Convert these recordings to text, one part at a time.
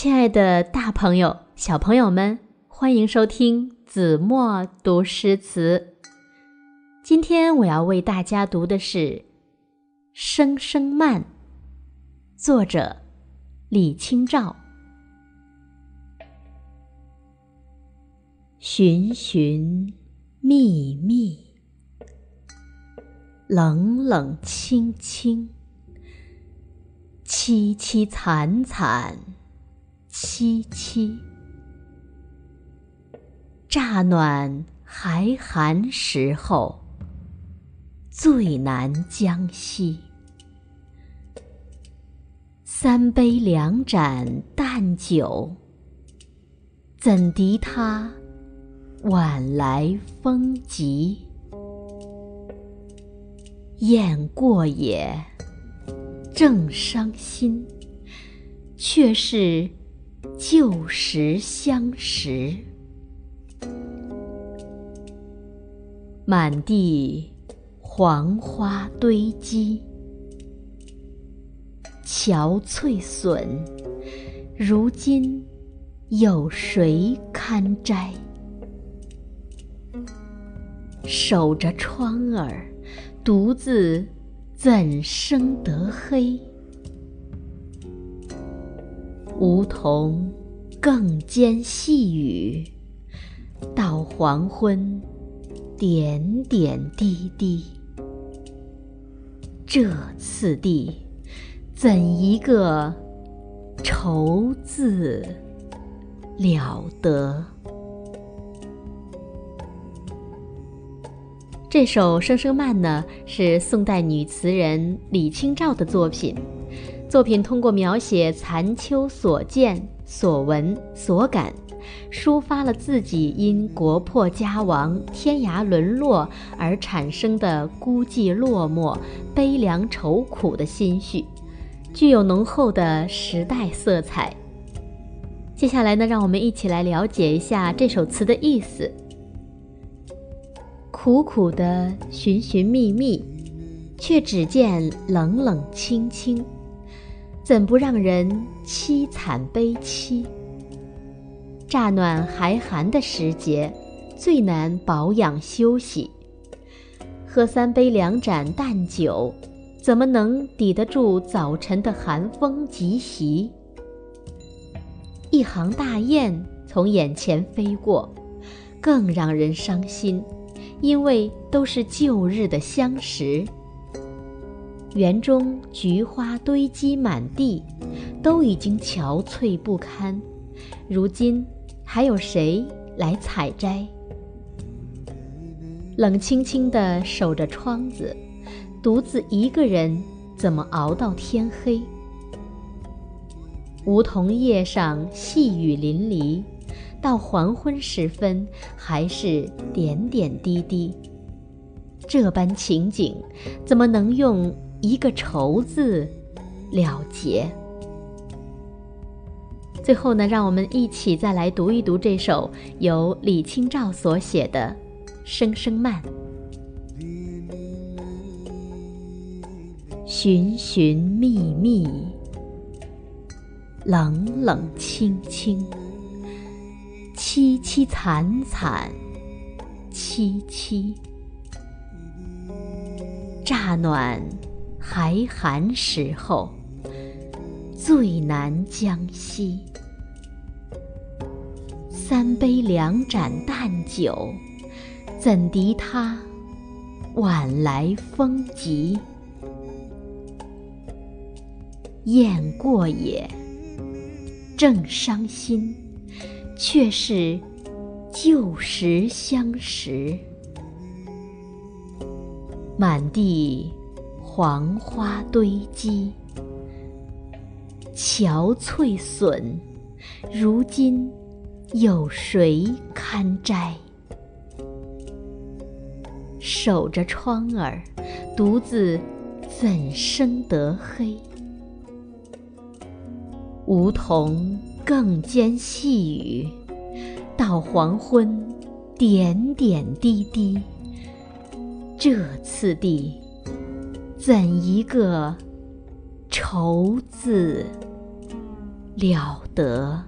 亲爱的，大朋友、小朋友们，欢迎收听子墨读诗词。今天我要为大家读的是《声声慢》，作者李清照。寻寻觅觅，冷冷清清，凄凄惨惨。凄凄，乍暖还寒时候，最难将息。三杯两盏淡酒，怎敌他晚来风急？雁过也，正伤心，却是。旧时相识，满地黄花堆积，憔悴损，如今有谁堪摘？守着窗儿，独自怎生得黑？梧桐更兼细雨，到黄昏点点滴滴。这次第，怎一个愁字了得！这首《声声慢》呢，是宋代女词人李清照的作品。作品通过描写残秋所见、所闻、所感，抒发了自己因国破家亡、天涯沦落而产生的孤寂落寞、悲凉愁苦的心绪，具有浓厚的时代色彩。接下来呢，让我们一起来了解一下这首词的意思：苦苦的寻寻觅觅，却只见冷冷清清。怎不让人凄惨悲戚？乍暖还寒的时节，最难保养休息。喝三杯两盏淡酒，怎么能抵得住早晨的寒风疾袭？一行大雁从眼前飞过，更让人伤心，因为都是旧日的相识。园中菊花堆积满地，都已经憔悴不堪，如今还有谁来采摘？冷清清的守着窗子，独自一个人，怎么熬到天黑？梧桐叶上细雨淋漓，到黄昏时分，还是点点滴滴。这般情景，怎么能用？一个愁字了结。最后呢，让我们一起再来读一读这首由李清照所写的《声声慢》。寻寻觅觅，冷冷清清，凄凄惨惨，戚戚，乍暖。还寒时候，最难将息。三杯两盏淡酒，怎敌他晚来风急？雁过也，正伤心，却是旧时相识。满地。黄花堆积，憔悴损，如今有谁堪摘？守着窗儿，独自怎生得黑？梧桐更兼细雨，到黄昏点点滴滴。这次第。怎一个愁字了得。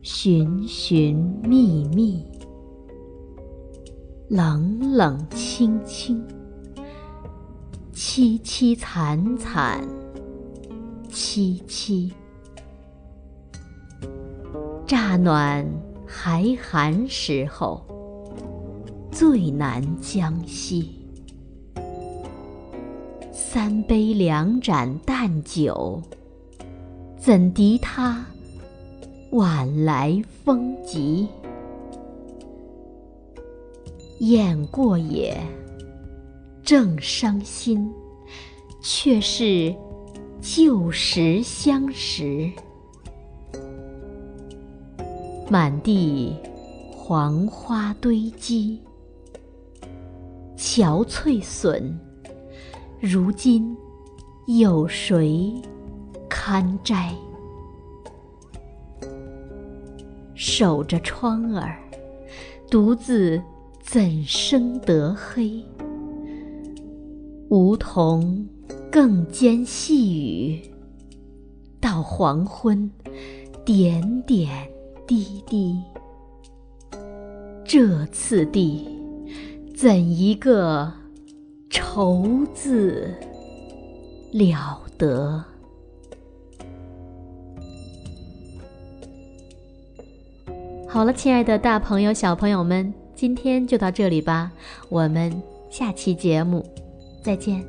寻寻觅觅，冷冷清清，凄凄惨惨，戚戚。乍暖还寒时候，最难将息。三杯两盏淡酒，怎敌他？晚来风急，雁过也，正伤心，却是旧时相识。满地黄花堆积，憔悴损，如今有谁堪摘？守着窗儿，独自怎生得黑？梧桐更兼细雨，到黄昏，点点滴滴。这次第，怎一个愁字了得！好了，亲爱的大朋友、小朋友们，今天就到这里吧，我们下期节目再见。